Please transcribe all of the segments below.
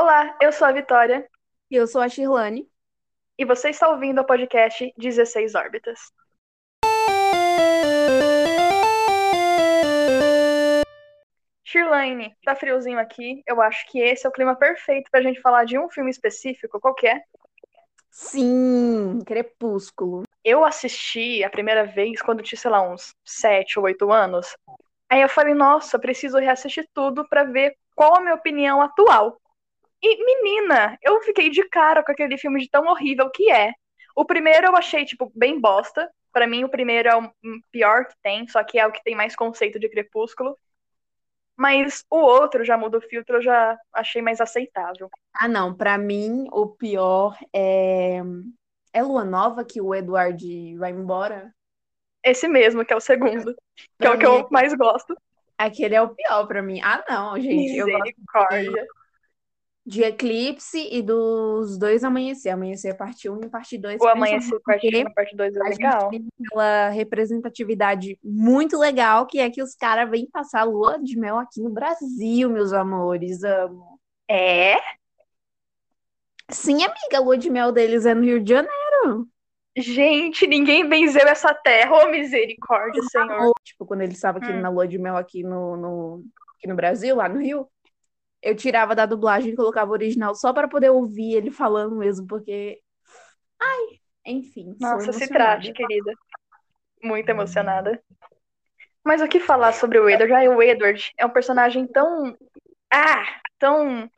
Olá, eu sou a Vitória E eu sou a Shirlane. e você está ouvindo o podcast 16 Órbitas. Shirlane, tá friozinho aqui. Eu acho que esse é o clima perfeito pra gente falar de um filme específico. Qual que é? Sim, Crepúsculo. Eu assisti a primeira vez quando tinha, sei lá, uns 7 ou 8 anos. Aí eu falei, nossa, preciso reassistir tudo pra ver qual a minha opinião atual. E, menina, eu fiquei de cara com aquele filme de tão horrível que é. O primeiro eu achei, tipo, bem bosta. Pra mim, o primeiro é o pior que tem, só que é o que tem mais conceito de Crepúsculo. Mas o outro já muda o filtro, eu já achei mais aceitável. Ah, não, pra mim o pior é é Lua Nova que o Edward vai embora. Esse mesmo, que é o segundo, que é o que eu mais gosto. Aquele é o pior pra mim. Ah, não, gente, eu gosto Misericórdia. De Eclipse e dos dois Amanhecer. Amanhecer parte 1 e parte 2. O Amanhecer parte porque 1 parte 2 é legal. tem aquela representatividade muito legal, que é que os caras vêm passar lua de mel aqui no Brasil, meus amores. Amo. É? Sim, amiga, a lua de mel deles é no Rio de Janeiro. Gente, ninguém benzeu essa terra. Ô, misericórdia, Senhor. Tipo, quando eles estavam aqui Hum. na lua de mel aqui no, no, aqui no Brasil, lá no Rio, eu tirava da dublagem e colocava o original só para poder ouvir ele falando mesmo, porque. Ai, enfim. Nossa, se trate, querida. Muito emocionada. Mas o que falar sobre o Edward? Ah, o Edward é um personagem tão. Ah, tão.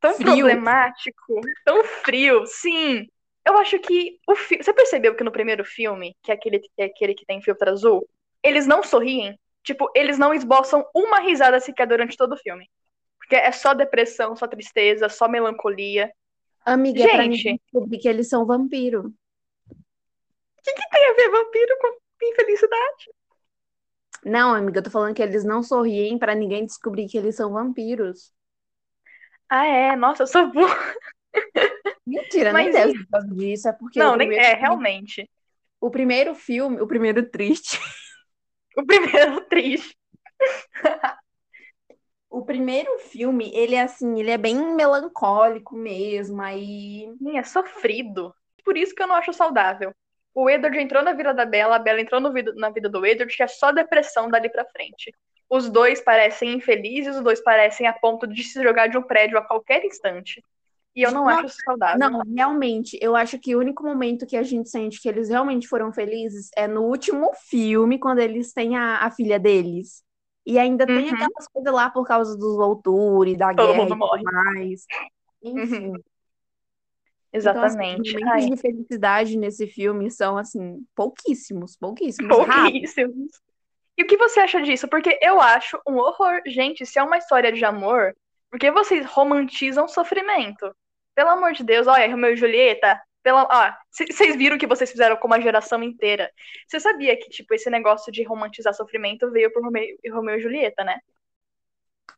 tão Frio. problemático, tão frio. Sim. Eu acho que o fi... Você percebeu que no primeiro filme, que é aquele que, é aquele que tem filtro azul, eles não sorriem? Tipo, eles não esboçam uma risada sequer durante todo o filme. Porque é só depressão, só tristeza, só melancolia. Amiga, é pra Gente. ninguém descobrir que eles são vampiro. Tem a ver vampiro com infelicidade? Não, amiga, eu tô falando que eles não sorriem pra ninguém descobrir que eles são vampiros. Ah, é? Nossa, eu sou burra. Mentira, Mas nem deve ser por causa disso, é porque Não, o nem é, filme- realmente. o primeiro filme, o primeiro triste, O primeiro triste. o primeiro filme, ele é assim, ele é bem melancólico mesmo, aí é sofrido. Por isso que eu não acho saudável. O Edward entrou na vida da Bella, a Bella entrou vida- na vida do Edward, que é só depressão dali pra frente. Os dois parecem infelizes, os dois parecem a ponto de se jogar de um prédio a qualquer instante. E eu não Não, acho saudável. Não, realmente, eu acho que o único momento que a gente sente que eles realmente foram felizes é no último filme, quando eles têm a, a filha deles. E ainda tem Uhum. aquelas coisas lá por causa dos Volturi, da Todo guerra e morre. tudo mais. Enfim. Então, assim, Exatamente. momentos Ai, de felicidade nesse filme são, assim, pouquíssimos, pouquíssimos. Raros. pouquíssimos. E o que você acha disso? Porque eu acho um horror. Gente, se é uma história de amor, por que vocês romantizam sofrimento? Pelo amor de Deus, olha, Romeu e Julieta. Pela, c- vocês viram o que vocês fizeram com uma geração inteira. Você sabia que, tipo, esse negócio de romantizar sofrimento veio por Romeu, Romeu e Julieta, né?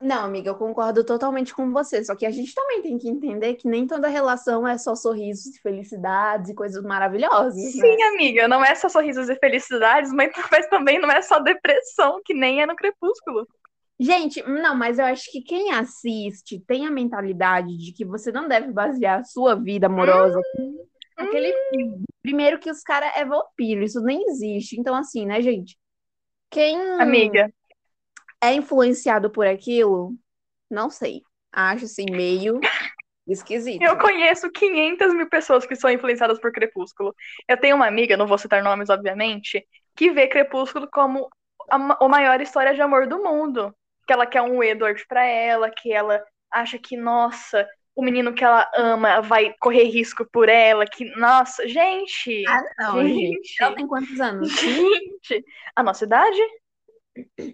Não, amiga, eu concordo totalmente com você. Só que a gente também tem que entender que nem toda relação é só sorrisos e felicidades e coisas maravilhosas, né? Sim, amiga, não é só sorrisos e felicidades, mas, mas também não é só depressão, que nem é no Crepúsculo. Gente, não, mas eu acho que quem assiste tem a mentalidade de que você não deve basear a sua vida amorosa naquele filme. Primeiro que os caras é vampiro, isso nem existe. Então, assim, né, gente? Quem Amiga, é influenciado por aquilo, não sei. Acho assim meio esquisito. Eu conheço 500 mil pessoas que são influenciadas por Crepúsculo. Eu tenho uma amiga, não vou citar nomes, obviamente, que vê Crepúsculo como a, a maior história de amor do mundo. Que ela quer um Edward pra ela, que ela acha que, nossa, o menino que ela ama vai correr risco por ela, que, nossa, gente, Ah, não, gente. gente, Ela tem quantos anos? gente, a nossa idade?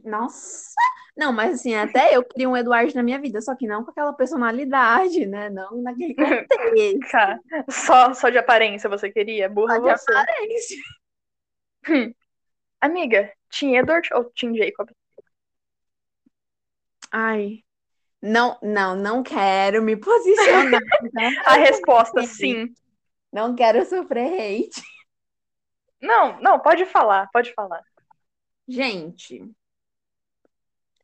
Nossa! Não, mas assim, até eu queria um Eduardo na minha vida, só que não com aquela personalidade, né? Não naquele contexto. Cara, só, só de aparência você queria? Burra Só de você. aparência. Amiga, Tim Edward ou Tim Jacob? Ai, não, não, não quero me posicionar. A resposta, sim. não quero sofrer hate. Não, não, pode falar, pode falar. Gente,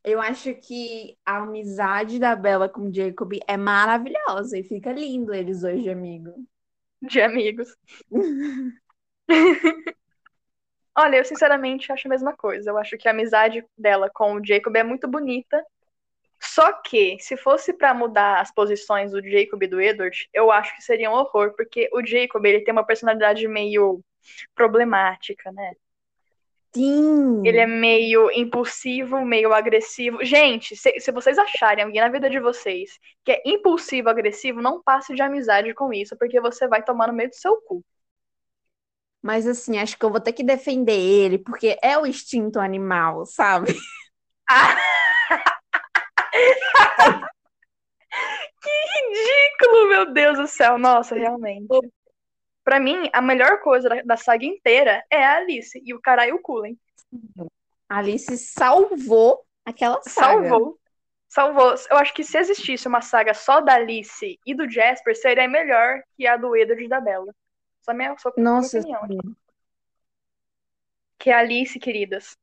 Eu acho que a amizade da Bella com o Jacob é maravilhosa e fica lindo eles dois de amigo. De amigos. Olha, eu sinceramente acho a mesma coisa. Eu acho que a amizade dela com o Jacob é muito bonita. Só que, se fosse para mudar as posições do Jacob e do Edward, eu acho que seria um horror, porque o Jacob, ele tem uma personalidade meio problemática, né? Sim. Ele é meio impulsivo, meio agressivo. Gente, se, se vocês acharem alguém na vida de vocês que é impulsivo, agressivo, não passe de amizade com isso, porque você vai tomar no meio do seu cu. Mas assim, acho que eu vou ter que defender ele, porque é o instinto animal, sabe? Ah! Que ridículo, meu Deus do céu. Nossa, realmente. Pra mim, a melhor coisa da, da saga inteira é a Alice e o caralho Cullen. Alice salvou aquela saga. Salvou. Salvou. Eu acho que se existisse uma saga só da Alice e do Jasper, seria melhor que a do Edward e da Bella. Só minha, só minha Nossa, opinião. sim. Que a Alice, queridas,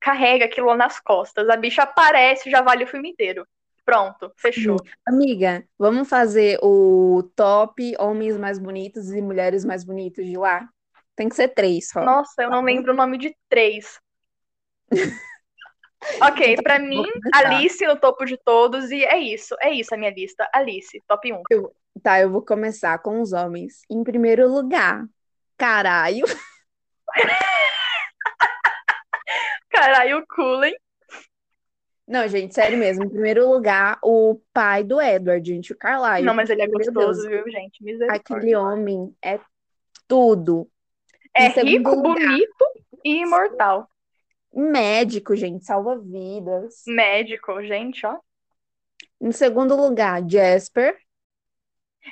carrega aquilo nas costas. A bicha aparece e já vale o filme inteiro. Pronto, fechou. Amiga, vamos fazer o top homens mais bonitos e mulheres mais bonitos de lá? Tem que ser três só. Nossa, eu não lembro o nome de três. ok, pra mim, começar. Alice no topo de todos, e é isso, é isso a minha lista. Alice, top 1. Tá, eu vou começar com os homens. Em primeiro lugar, caralho. Caralho, Cullen. Não, gente, sério mesmo. Em primeiro lugar, o pai do Edward, gente, o Carlyle. Não, mas ele é gostoso, Deus, viu, gente? Misericórdia. Aquele homem é tudo. É rico, lugar. bonito e imortal. Médico, gente, salva vidas. Médico, gente, ó. Em segundo lugar, Jasper.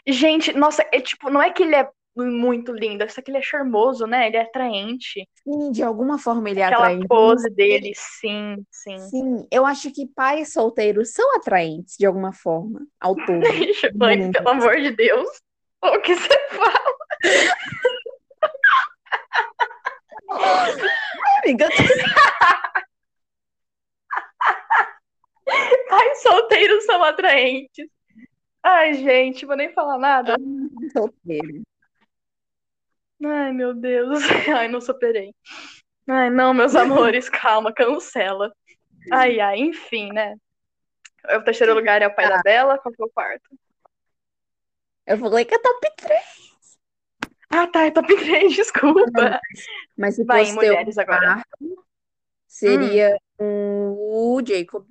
Gente, nossa, é tipo, não é que ele é muito lindo, só que ele é charmoso, né? Ele é atraente. Sim, de alguma forma ele é Aquela atraente. pose dele, sim, sim. Sim, eu acho que pais solteiros são atraentes de alguma forma, ao todo. Mãe, pelo amor de Deus. O que você fala? Amiga, Pais solteiros são atraentes. Ai, gente, vou nem falar nada. solteiro. Ai, meu Deus. Ai, não superei. Ai, não, meus amores, calma, cancela. Ai, ai, enfim, né? O terceiro lugar é o pai da Bela, qual que é o quarto? Eu falei que é top 3. Ah, tá, é top 3, desculpa. Mas se Vai, fosse mulheres agora. quarto, seria um, o Jacob.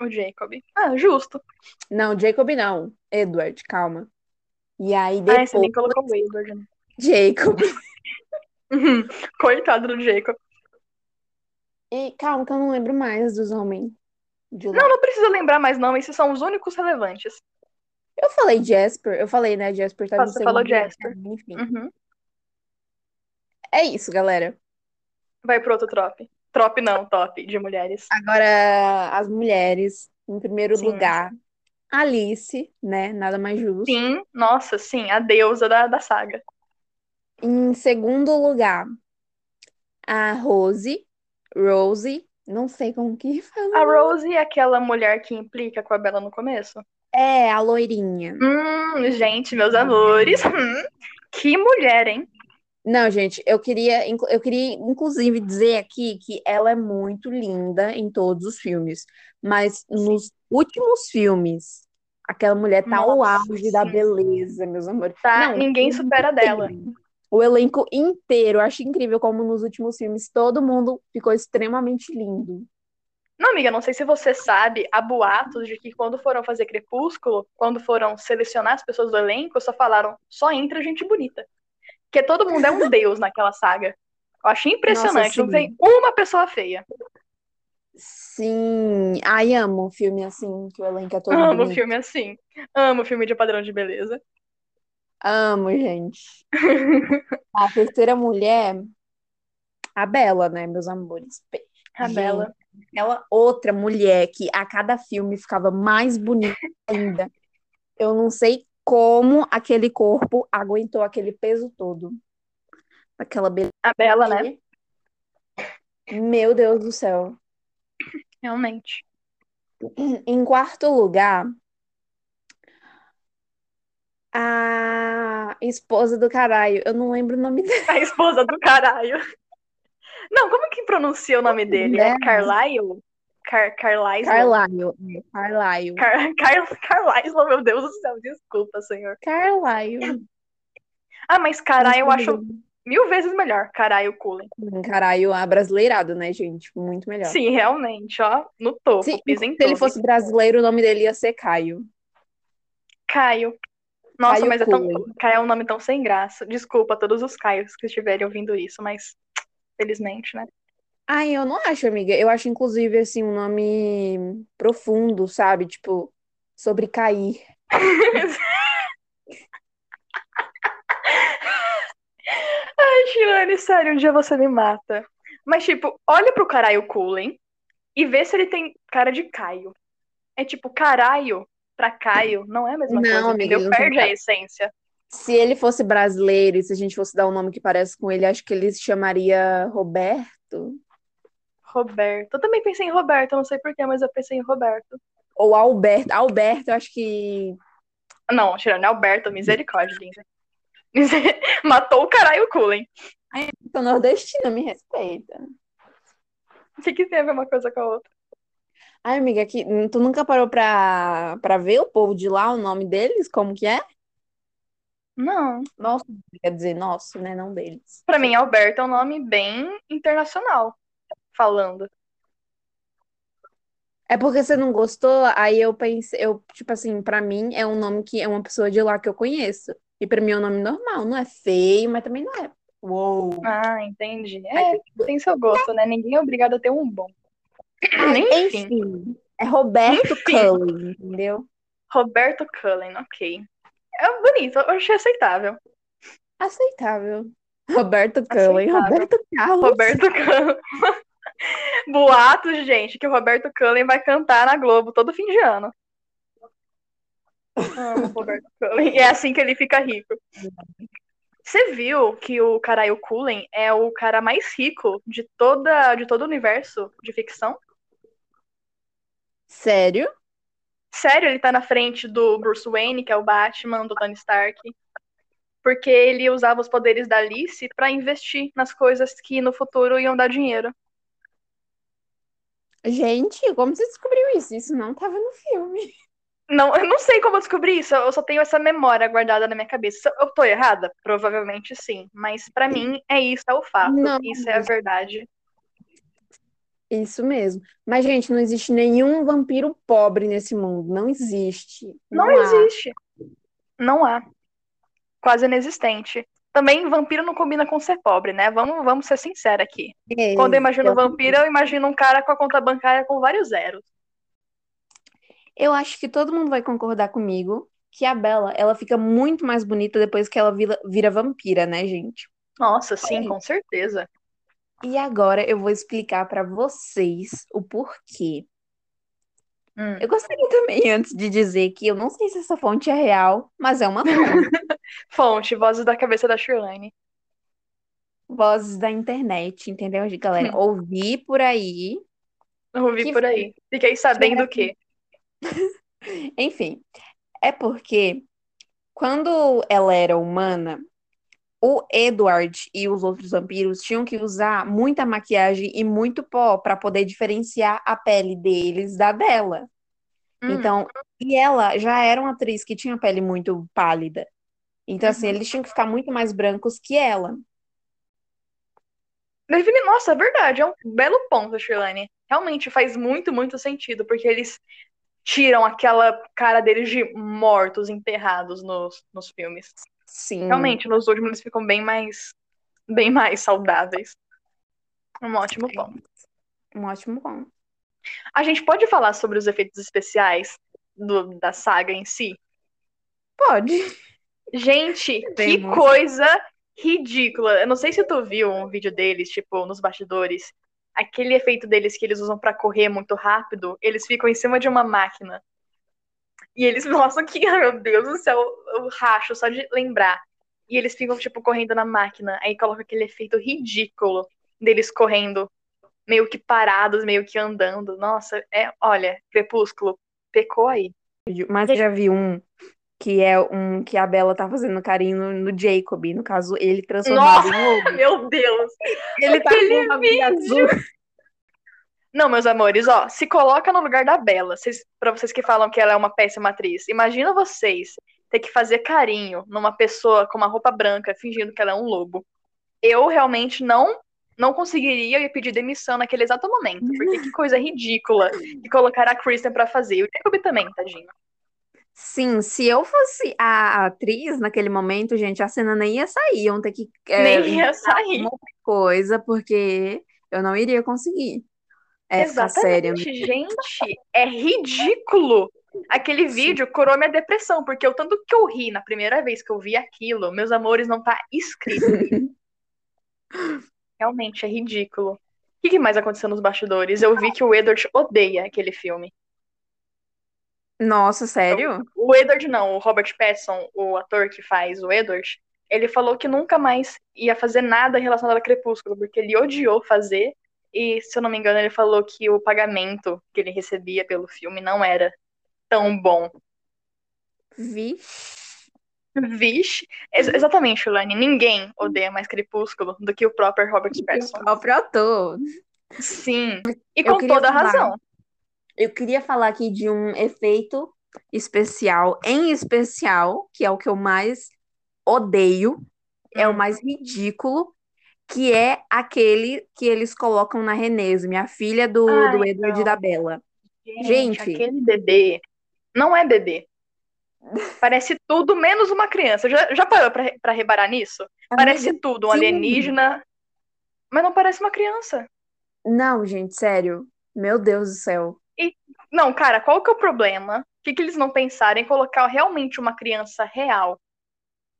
O Jacob. Ah, justo. Não, Jacob não. Edward, calma. E aí Ah, depois, você nem colocou o Edward. né? Jacob. Uhum. Coitado do Jacob. E calma, que eu não lembro mais dos homens de lá. Não, não precisa lembrar mais, não. Esses são os únicos relevantes. Eu falei Jasper, eu falei, né? Jasper tá no Você falou lugar, Jasper. Enfim. Uhum. É isso, galera. Vai pro outro trop. Trop não, top, de mulheres. Agora, as mulheres, em primeiro Sim. lugar, Alice, né? Nada mais justo. Sim, nossa, sim, a deusa da, da saga. Em segundo lugar, a Rose, Rose, não sei como que fala. A Rose é aquela mulher que implica com a Bella no começo? É, a loirinha. Hum, gente, meus amores. Hum, que mulher, hein? Não, gente, eu queria, eu queria inclusive dizer aqui que ela é muito linda em todos os filmes, mas nos últimos filmes, aquela mulher tá ao Nossa, auge da sim. beleza, meus amores. Tá? Não, Ninguém supera dela. O elenco inteiro, eu acho incrível como nos últimos filmes todo mundo ficou extremamente lindo. Não, amiga, não sei se você sabe, há boatos de que quando foram fazer Crepúsculo, quando foram selecionar as pessoas do elenco, só falaram, só entra gente bonita. Porque todo mundo é um deus naquela saga. Eu achei impressionante, não sim. tem uma pessoa feia. Sim, ai, amo filme assim, que o elenco é todo Amo bonito. filme assim. Amo filme de padrão de beleza. Amo, gente. A terceira mulher, a Bela, né, meus amores? A Gente, Bela. Aquela outra mulher que a cada filme ficava mais bonita ainda. Eu não sei como aquele corpo aguentou aquele peso todo. Aquela beleza. A Bela, né? Meu Deus do céu. Realmente. Em quarto lugar, a esposa do caralho. Eu não lembro o nome dela. A esposa do caralho. Não, como que pronuncia o nome dele? É Né? Carlyle? Car Carlisle? Carlyle. é, Carlyle. Car Car Carlisle, meu Deus do céu, desculpa, senhor. Carlyle. Ah, mas caralho, eu acho mil vezes melhor, caralho, Cullen. Caralho, abrasileirado, né, gente? Muito melhor. Sim, realmente, ó, no topo, Se, em se ele fosse brasileiro, o nome dele ia ser Caio. Caio. Nossa, Caio mas é tão. Caio é um nome tão sem graça. Desculpa a todos os Caios que estiverem ouvindo isso, mas felizmente, né? Ai, eu não acho, amiga. Eu acho, inclusive, assim, um nome profundo, sabe? Tipo, sobre cair. Ai, Shirley, sério, um dia você me mata. Mas, tipo, olha pro caralho Cullen e vê se ele tem cara de Caio. É tipo, caralho pra Caio não é a mesma Não, coisa, amiga, tem Perde a essência. Se ele fosse brasileiro e se a gente fosse dar um nome que parece com ele, acho que ele se chamaria Roberto Roberto. Eu também pensei em Roberto, eu não sei porquê, mas eu pensei em Roberto. ou Alberto. Alberto, eu acho que. Não, tirando Alberto, misericórdia, linda. Matou o caralho Cullen. Sou nordestina, me respeita. O que, que tem a ver uma coisa com a outra? Ai, amiga, que, tu nunca parou pra, pra ver o povo de lá, o nome deles, como que é? Não. Nosso, quer dizer, nosso, né? Não deles. Pra mim, Alberto é um nome bem internacional, falando. É porque você não gostou, aí eu pensei, eu, tipo assim, pra mim é um nome que é uma pessoa de lá que eu conheço. E pra mim é um nome normal, não é feio, mas também não é. Uou. Ah, entendi. É, tem seu gosto, né? Ninguém é obrigado a ter um bom. Enfim. Enfim, é Roberto Enfim. Cullen, entendeu? Roberto Cullen, ok. É bonito, eu achei aceitável. Aceitável. Roberto Cullen, Aceitável. Roberto Carlos. Roberto Cullen. Boatos, gente, que o Roberto Cullen vai cantar na Globo todo fim de ano. Amo Roberto Cullen. E é assim que ele fica rico. Você viu que o Caralho Cullen é o cara mais rico de, toda, de todo o universo de ficção? Sério? Sério, ele tá na frente do Bruce Wayne, que é o Batman, do Tony Stark. Porque ele usava os poderes da Alice pra investir nas coisas que no futuro iam dar dinheiro. Gente, como você descobriu isso? Isso não tava no filme. Não, eu não sei como eu descobri isso, eu só tenho essa memória guardada na minha cabeça. Eu tô errada? Provavelmente sim. Mas pra mim é isso, é o fato. Não. Isso é a verdade. Isso mesmo. Mas, gente, não existe nenhum vampiro pobre nesse mundo. Não existe. Não, há. existe. Não há. Quase inexistente. Também vampiro não combina com ser pobre, né? Vamos, vamos ser sinceros aqui. É, Quando eu imagino eu- vampiro, eu imagino um cara com a conta bancária com vários zeros. Eu acho que todo mundo vai concordar comigo que a Bella, ela fica muito mais bonita depois que ela vira, vira vampira, né, gente? Nossa, sim, com certeza. E agora eu vou explicar pra vocês o porquê. Hum. Eu gostaria também, antes de dizer que eu não sei se essa fonte é real, mas é uma fonte. Fonte, vozes da cabeça da Shirlane. Vozes da internet, entendeu, galera? Hum. Ouvi por aí. Ouvi Que por aí. Fiquei sabendo o quê? Enfim, é porque quando ela era humana, o Edward e os outros vampiros tinham que usar muita maquiagem e muito pó para poder diferenciar a pele deles da dela. Hum. Então, e ela já era uma atriz que tinha pele muito pálida. Então, assim, Uhum. eles tinham que ficar muito mais brancos que ela. Nossa, é verdade, é um belo ponto, Shirlane. Realmente faz muito, muito sentido, porque eles tiram aquela cara deles de mortos enterrados nos, nos filmes. Sim. Realmente, nos últimos eles ficam bem mais, bem mais saudáveis. Um ótimo ponto. Um ótimo ponto. A gente pode falar sobre os efeitos especiais do- da saga em si? Pode. Gente, que Temos. coisa ridícula. Eu não sei se tu viu um vídeo deles, tipo, nos bastidores. Aquele efeito deles que eles usam pra correr muito rápido, eles ficam em cima de uma máquina. E eles, nossa, que, meu Deus do céu, eu racho só de lembrar. E eles ficam, tipo, correndo na máquina. Aí coloca aquele efeito ridículo deles correndo meio que parados, meio que andando. Nossa, é, olha, Crepúsculo pecou aí. Mas eu já vi um que é um que a Bella tá fazendo carinho no, no Jacob, no caso, ele transformado Nossa, em lobo. Meu Deus! Ele tá com uma vida azul. Não, meus amores, ó, se coloca no lugar da Bela. Vocês, pra vocês que falam que ela é uma péssima atriz, imagina vocês ter que fazer carinho numa pessoa com uma roupa branca fingindo que ela é um lobo. Eu realmente não não conseguiria e pedir demissão naquele exato momento, porque que coisa ridícula de colocar a Kristen pra fazer. E o Jacob também, tadinho. Sim, se eu fosse a atriz naquele momento, gente, a cena nem ia sair, iam ter que é, Nem ia sair. coisa, porque eu não iria conseguir é, ficar séria. Exatamente, gente, é ridículo. Aquele Sim. vídeo curou minha depressão, porque o tanto que eu ri na primeira vez que eu vi aquilo, meus amores, não tá escrito. Realmente é ridículo. O que mais aconteceu nos bastidores? Eu vi que o Edward odeia aquele filme. Nossa, sério? O Edward não, o Robert Pattinson, o ator que faz o Edward, ele falou que nunca mais ia fazer nada relacionado a Crepúsculo, porque ele odiou fazer, e se eu não me engano, ele falou que o pagamento que ele recebia pelo filme não era tão bom. Vixe. Vixe, ex exatamente, Lani, ninguém odeia mais Crepúsculo do que o próprio Robert O Pattinson. próprio ator. Sim, e Eu com toda falar. razão. Eu queria falar aqui de um efeito especial, em especial, que é o que eu mais odeio, é o Hum. mais ridículo, que é aquele que eles colocam na Renese, minha filha do, Ah, do Edward da Bella. Gente, Gente. aquele bebê não é bebê. Parece tudo menos uma criança. Já, já parou pra, pra reparar nisso? Parece Amiga, tudo um sim. alienígena, mas não parece uma criança. Não, gente, sério. Meu Deus do céu. Não, cara, qual que é o problema? O que, que eles não pensaram em colocar realmente uma criança real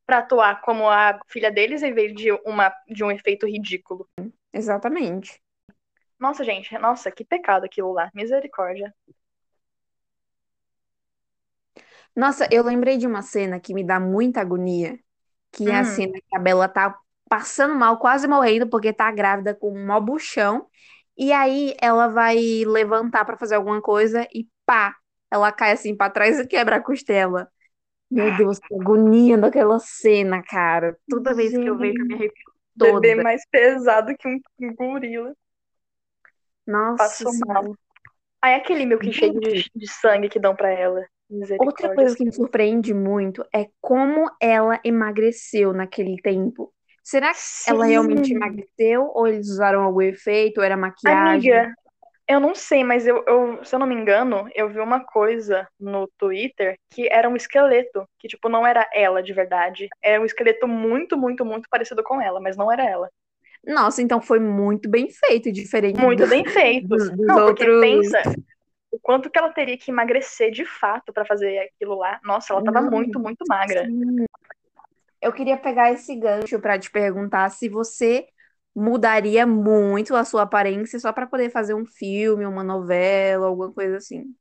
pra atuar como a filha deles em vez de, uma, de um efeito ridículo? Exatamente. Nossa, gente, nossa, que pecado aquilo lá. Misericórdia. Nossa, eu lembrei de uma cena que me dá muita agonia, que é a Hum. cena que a Bella tá passando mal, quase morrendo, porque tá grávida com um mó buchão, e aí ela vai levantar pra fazer alguma coisa e pá, ela cai assim pra trás e quebra a costela. Meu Deus, que agonia daquela cena, cara. Toda vez que eu vejo, eu me arrepio toda. Bebê mais pesado que um, gorila. Nossa Passou Senhora. mal. Aí aquele milkshake de, de sangue que dão pra ela. Outra coisa que me surpreende muito é como ela emagreceu naquele tempo. Será que ela realmente Sim. emagreceu ou eles usaram algum efeito ou era maquiagem? Amiga, eu não sei, mas eu, eu, se eu não me engano, eu vi uma coisa no Twitter que era um esqueleto, que tipo não era ela de verdade, era um esqueleto muito, muito, muito parecido com ela, mas não era ela. Nossa, então foi muito bem feito, diferente Muito do- bem feito. dos, dos Não, porque outros. pensa o quanto que ela teria que emagrecer de fato pra fazer aquilo lá. Nossa, ela tava Não, muito, muito magra. Sim. Eu queria pegar esse gancho para te perguntar se você mudaria muito a sua aparência só para poder fazer um filme, uma novela, alguma coisa assim.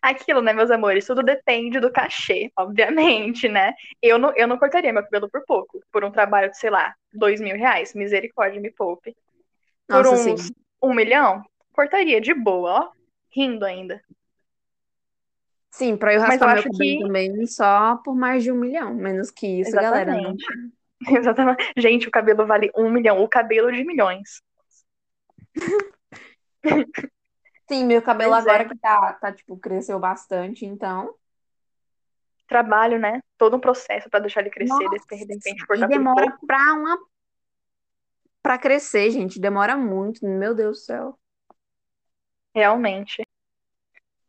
Aquilo, né, meus amores, tudo depende do cachê, obviamente, né? Eu não, eu não cortaria meu cabelo por pouco, por um trabalho de, sei lá, dois mil reais. Misericórdia, me poupe. Por Nossa, uns sim. um milhão, cortaria de boa, ó. Rindo ainda. Sim, para eu Mas eu raspar meu cabelo que. também só por mais de um milhão. Menos que isso, galera, não. Exatamente. Exatamente. Gente, o cabelo vale um milhão. O cabelo de milhões. Sim, meu cabelo Pois é. agora que tá, tá, tipo, cresceu bastante, então. Trabalho, né? Todo um processo pra deixar ele crescer, Nossa, de repente e cortar por demora pra uma. Pra crescer, gente. Demora muito. Meu Deus do céu. Realmente.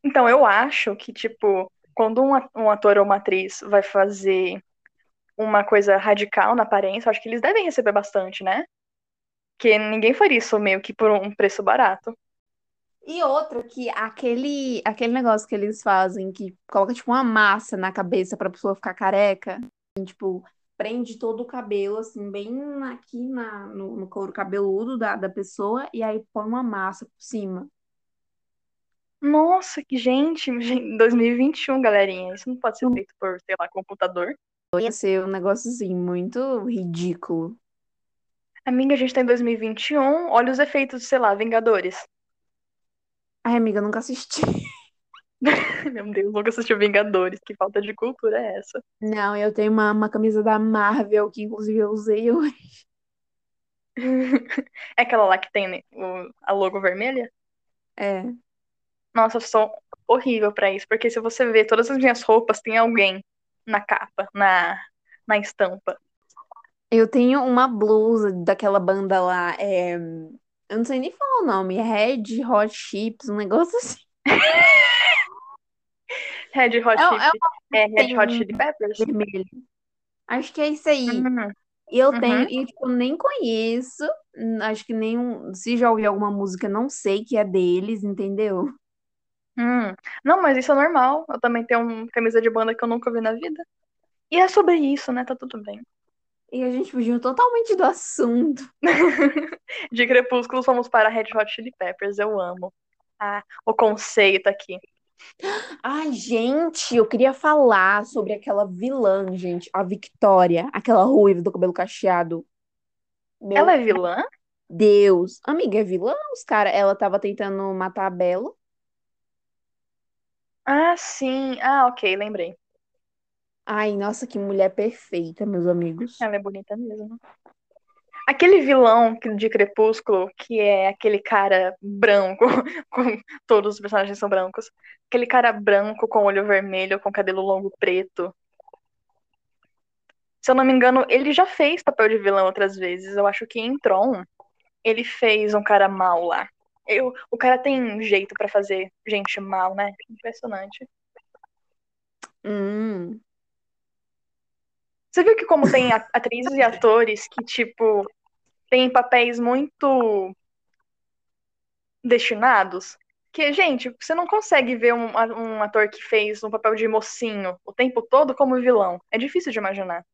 Então, eu acho que, tipo, quando um ator ou uma atriz vai fazer uma coisa radical na aparência, acho que eles devem receber bastante, né? Porque ninguém faria isso meio que por um preço barato. E outra, que aquele, aquele negócio que eles fazem, que coloca, tipo, uma massa na cabeça pra pessoa ficar careca, e, tipo, prende todo o cabelo, assim, bem aqui na, no, no couro cabeludo da, da pessoa, e aí põe uma massa por cima. Nossa, que gente, gente, 2021, galerinha. Isso não pode ser feito por, sei lá, computador. Ia ser um negócio, assim, muito ridículo. Amiga, a gente tá em 2021, olha os efeitos, sei lá, Vingadores. Ai, amiga, eu nunca assisti. Meu Deus, nunca assisti Vingadores, que falta de cultura é essa? Não, eu tenho uma, uma camisa da Marvel que inclusive eu usei hoje. É aquela lá que tem né, o- a logo vermelha? É. Nossa, eu sou horrível pra isso, porque se você ver todas as minhas roupas, tem alguém na capa, na, na estampa. Eu tenho uma blusa daquela banda lá, é... eu não sei nem falar o nome, Red Hot Chips, um negócio assim. Red Hot É, Chili, é, Red tem Hot Chili Peppers? vermelho. Acho que é isso aí. Hum, E eu Uhum. tenho, e tipo, nem conheço, hum, acho que nenhum, se já ouvi alguma música, não sei que é deles, entendeu? Hum. Não, mas isso é normal. Eu também tenho uma camisa de banda que eu nunca vi na vida. E é sobre isso, né? Tá tudo bem. E a gente fugiu totalmente do assunto. De Crepúsculo, fomos para Red Hot Chili Peppers. Eu amo. Ah, o conceito aqui. Ai, gente, eu queria falar sobre aquela vilã, gente, a Victoria, aquela ruiva do cabelo cacheado. Meu Ela é vilã? Deus. Amiga, é vilã? Os cara, ela tava tentando matar a Bella. Ah, sim. Ah, ok, lembrei. Ai, nossa, que mulher perfeita, meus amigos. Ela é bonita mesmo. Aquele vilão de Crepúsculo, que é aquele cara branco, com todos os personagens são brancos. Aquele cara branco com olho vermelho, com cabelo longo preto. Se eu não me engano, ele já fez papel de vilão outras vezes. Eu acho que em Tron ele fez um cara mal lá. Eu, o cara tem jeito pra fazer gente mal, né? Impressionante. Hum. Você viu que como tem atrizes e atores que, tipo, têm papéis muito destinados? Que, gente, você não consegue ver um, um ator que fez um papel de mocinho o tempo todo como vilão. É difícil de imaginar.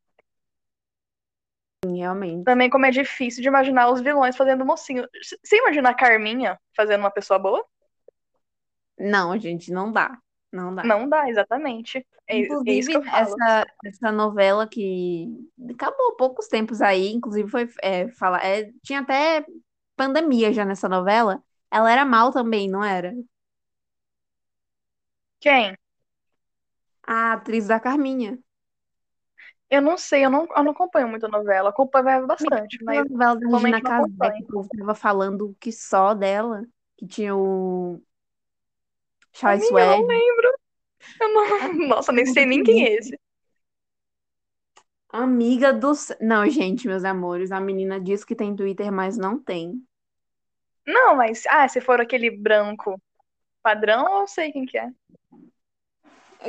Realmente. Também como é difícil de imaginar os vilões fazendo mocinho. Você imagina a Carminha fazendo uma pessoa boa? Não, gente, não dá. Não dá. Não dá, exatamente. É, é isso Inclusive, que eu falo. essa, essa novela que acabou poucos tempos aí, inclusive foi é, fala, é, tinha até pandemia já nessa novela. Ela era mal também, não era? Quem? A atriz da Carminha. Eu não sei, eu não, eu não acompanho muito a novela. Acompanho bastante, mas novela da Regina Casé, que o povo tava falando que só dela, que tinha o Charles Amiga, eu não lembro. Eu não... Nossa, nem sei nem quem é esse. Amiga do... Não, gente, meus amores, a menina diz que tem Twitter, mas não tem. Não, mas, ah, se for aquele branco padrão, eu sei quem que é.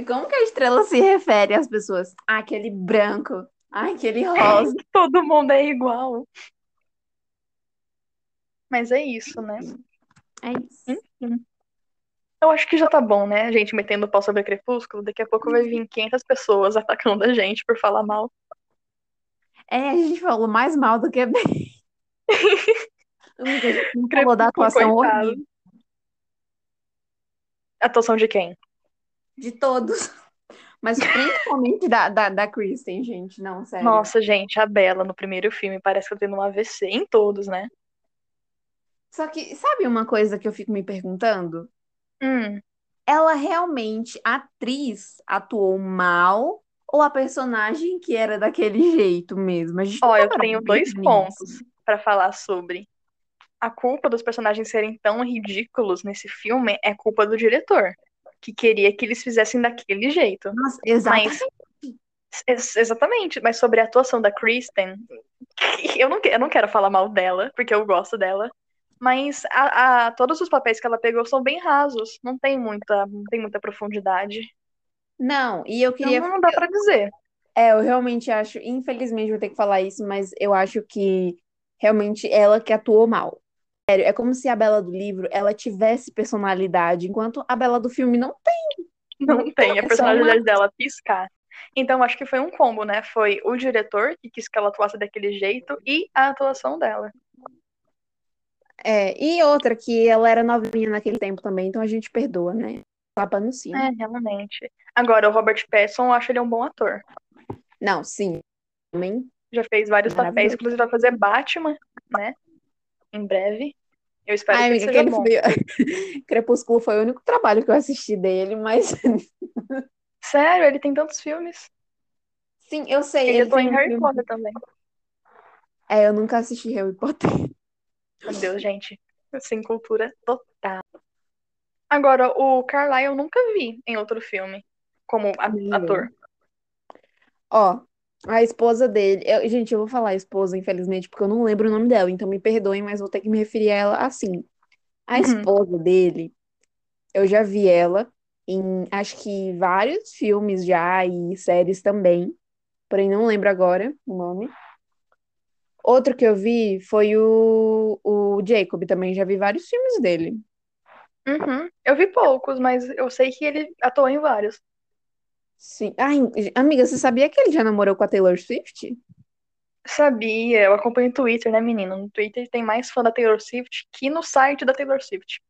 Como que a estrela se refere às pessoas? Ah, aquele branco. Ah, aquele rosa. Todo mundo é igual. Mas é isso, né? É isso. Enfim. Eu acho que já tá bom, né? A gente metendo o pau sobre Crepúsculo. Daqui a pouco vai vir 500 pessoas atacando a gente por falar mal. É, a gente falou mais mal do que bem. Amiga, a gente não falou da atuação coitado. horrível Atuação de quem? De todos. Mas principalmente da, da, da Kristen, gente. Não, sério. Nossa, gente, a Bella no primeiro filme parece que eu tendo um AVC em todos, né? Só que, sabe uma coisa que eu fico me perguntando? Hum, Ela realmente, a atriz, atuou mal ou a personagem que era daquele jeito mesmo? Ó, tá eu tenho dois pensar pontos nisso. pra falar sobre. A culpa dos personagens serem tão ridículos nesse filme é culpa do diretor, que queria que eles fizessem daquele jeito. Nossa, exatamente. Mas Ex- Exatamente, mas sobre a atuação da Kristen, eu não, eu não quero falar mal dela, porque eu gosto dela, mas a, a- todos os papéis que ela pegou são bem rasos, não tem muita, não tem muita profundidade. Não, e eu Então queria. não dá pra dizer. É, eu realmente acho, infelizmente vou ter que falar isso, mas eu acho que realmente ela que atuou mal. Sério, é como se a Bela do livro ela tivesse personalidade, enquanto a Bela do filme não tem. Não tem a é personalidade uma- dela piscar. Então acho que foi um combo, né? Foi o diretor que quis que ela atuasse daquele jeito e a atuação dela. É, e outra que ela era novinha naquele tempo também, então a gente perdoa, né? Tapa no sino. É, realmente. Agora, o Robert Pattinson, eu acho ele um bom ator. Não, sim. Também. Já fez vários papéis, inclusive vai fazer Batman né? Em breve. Eu espero Ai, que amiga, seja bom. foi... Crepúsculo foi o único trabalho que eu assisti dele, mas Sério, ele tem tantos filmes. sim, eu sei. Ele Ele tem em um Harry filme... Potter também. É, eu nunca assisti Harry Potter. Meu Deus, gente. Sem cultura total. Agora, o Carlyle eu nunca vi em outro filme como ator. Ó, a esposa dele. eu- gente, eu vou falar esposa, infelizmente, porque eu não lembro o nome dela, então me perdoem, mas vou ter que me referir a ela assim. A Uhum. esposa dele, eu já vi ela em acho que vários filmes já e séries também, porém não lembro agora o nome. Outro que eu vi foi o, o Jacob também, já vi vários filmes dele. Uhum. Eu vi poucos, mas eu sei que ele atuou em vários. Sim. Ai, amiga, você sabia que ele já namorou com a Taylor Swift? Sabia, eu acompanho o Twitter, né, menino? No Twitter tem mais fã da Taylor Swift que no site da Taylor Swift.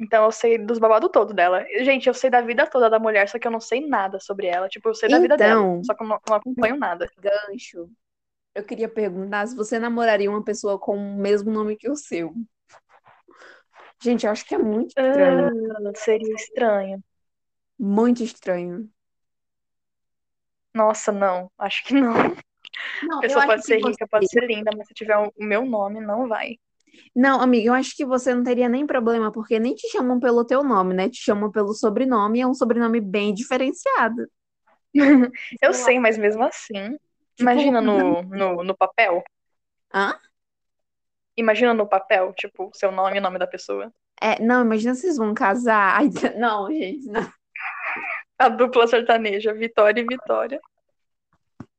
Então eu sei dos babados todos dela. Gente, eu sei da vida toda da mulher, só que eu não sei nada sobre ela. Tipo, eu sei da vida dela, Então- só que eu não, não acompanho nada. gancho, eu queria perguntar se você namoraria uma pessoa com o mesmo nome que o seu. Gente, eu acho que é muito estranho. Ah, seria estranho. Muito estranho. Nossa, não. Acho que não. Não, A pessoa pode ser rica, você- pode ser linda, mas se tiver o meu nome, não vai. Não, amiga, eu acho que você não teria nem problema, porque nem te chamam pelo teu nome, né? Te chamam pelo sobrenome, e é um sobrenome bem diferenciado. Eu sei, mas mesmo assim. Tipo, Imagina no, no, no papel. Hã? Imagina no papel, tipo, seu nome e o nome da pessoa. É, não, imagina vocês vão casar. Ai, não, gente, não. A dupla sertaneja, Vitória e Vitória.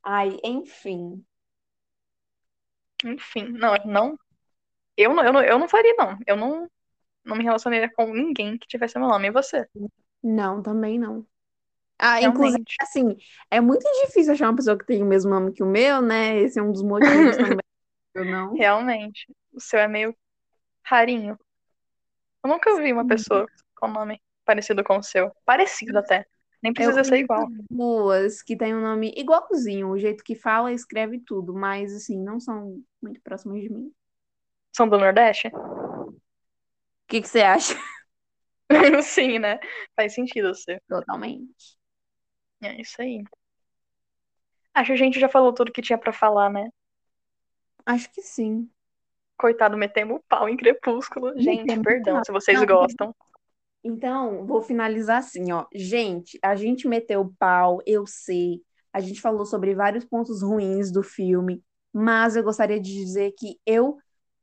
Ai, enfim. Enfim, não, não. Eu não, eu não, eu não faria, não. Eu não, não me relacionaria com ninguém que tivesse meu nome. E você? Não, também não. Ah, inclusive, Realmente. assim, é muito difícil achar uma pessoa que tem o mesmo nome que o meu, né? Esse é um dos motivos também. Eu não. Realmente. O seu é meio rarinho. Eu nunca vi uma pessoa com nome parecido com o seu. Parecido até. Nem precisa Eu ser igual. duas que têm um nome igualzinho, o jeito que fala, escreve tudo, mas assim, não são muito próximas de mim. São do Nordeste? O que que você acha? Sim, né? Faz sentido você. Totalmente. É isso aí. Acho que a gente já falou tudo que tinha pra falar, né? Acho que sim. Coitado, metemos o pau em Crepúsculo. Gente, Metemos perdão se vocês Não, gostam. Então, vou finalizar assim, ó. Gente, a gente meteu o pau, eu sei. A gente falou sobre vários pontos ruins do filme, mas eu gostaria de dizer que eu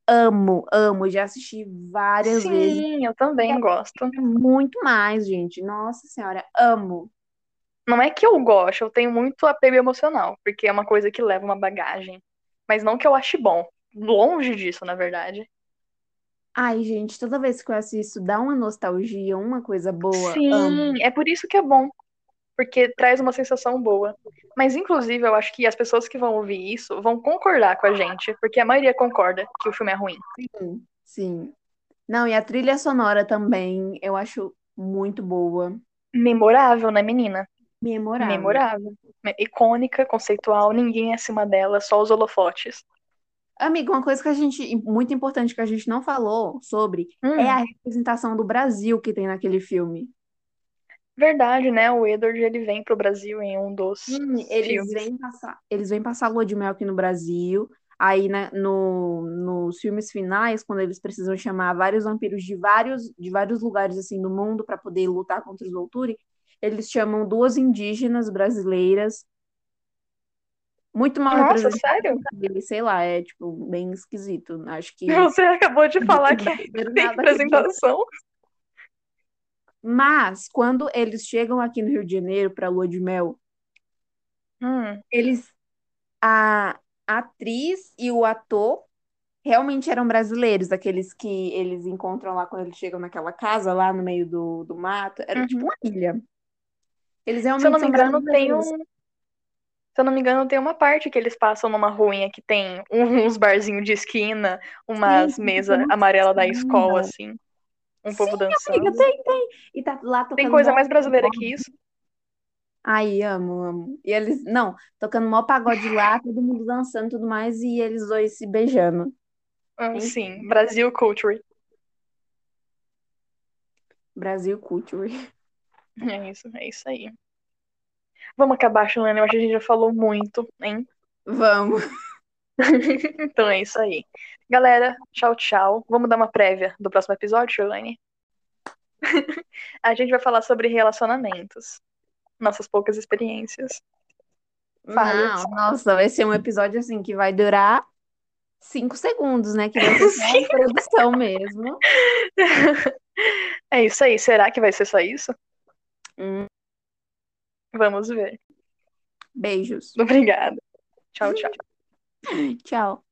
amo, amo, já assisti várias vezes. Sim, eu também gosto. Muito mais, gente. Nossa Senhora, amo. Não é que eu gosto, eu tenho muito apego emocional, porque é uma coisa que leva uma bagagem. Mas não que eu ache bom. Longe disso, na verdade. Ai, gente, toda vez que eu assisto, dá uma nostalgia, uma coisa boa. Amo. Sim, é por isso que é bom. Porque traz uma sensação boa. Mas, inclusive, eu acho que as pessoas que vão ouvir isso vão concordar com a gente, porque a maioria concorda que o filme é ruim. Sim, sim. Não, e a trilha sonora também, eu acho muito boa. Memorável, né, menina? Memorável. Memorável. Icônica, conceitual, ninguém acima dela, só os holofotes. Amigo, uma coisa que a gente, muito importante que a gente não falou sobre Hum, é a representação do Brasil que tem naquele filme. verdade, né? O Edward, ele vem pro Brasil em um dos eles filmes. vêm passar, eles vêm passar lua de mel aqui no Brasil. Aí, né, no, nos filmes finais, quando eles precisam chamar vários vampiros de vários, de vários lugares assim do mundo para poder lutar contra os Volturi, eles chamam duas indígenas brasileiras muito mal Nossa, sério? Sei lá, é tipo bem esquisito. Acho que Você acabou de falar que tem a representação. Mas quando eles chegam aqui no Rio de Janeiro para lua de mel, Hum, eles a atriz e o ator realmente eram brasileiros, aqueles que eles encontram lá quando eles chegam naquela casa lá no meio do, do mato. Era Uhum. tipo uma ilha. Eles Se eu realmente não me engano, tem um. Eu não me engano, tem uma parte que eles passam numa ruinha que tem uns barzinhos de esquina, umas Sim, mesas muito amarelas da escola, assim. Um povo Amiga, dançando. tem, tem. E tá lá Tem tocando coisa mó mais brasileira que isso? Ai, amo, amo. E eles, não, tocando mó pagode lá, todo mundo dançando e tudo mais, e eles dois se beijando. Ah, sim, Brasil Culture. Brasil Culture. É isso, é isso aí. Vamos acabar, Chulane. Eu acho que a gente já falou muito, hein? Vamos. então é isso aí. Galera, tchau, tchau. Vamos dar uma prévia do próximo episódio, Chulane? a gente vai falar sobre relacionamentos. Nossas poucas experiências. Falhas. Não, nossa, vai ser um episódio assim que vai durar cinco segundos, né? Que vai ser só a introdução mesmo. É isso aí. Será que vai ser só isso? Hum. Vamos ver. Beijos. Obrigada. Tchau, tchau. tchau.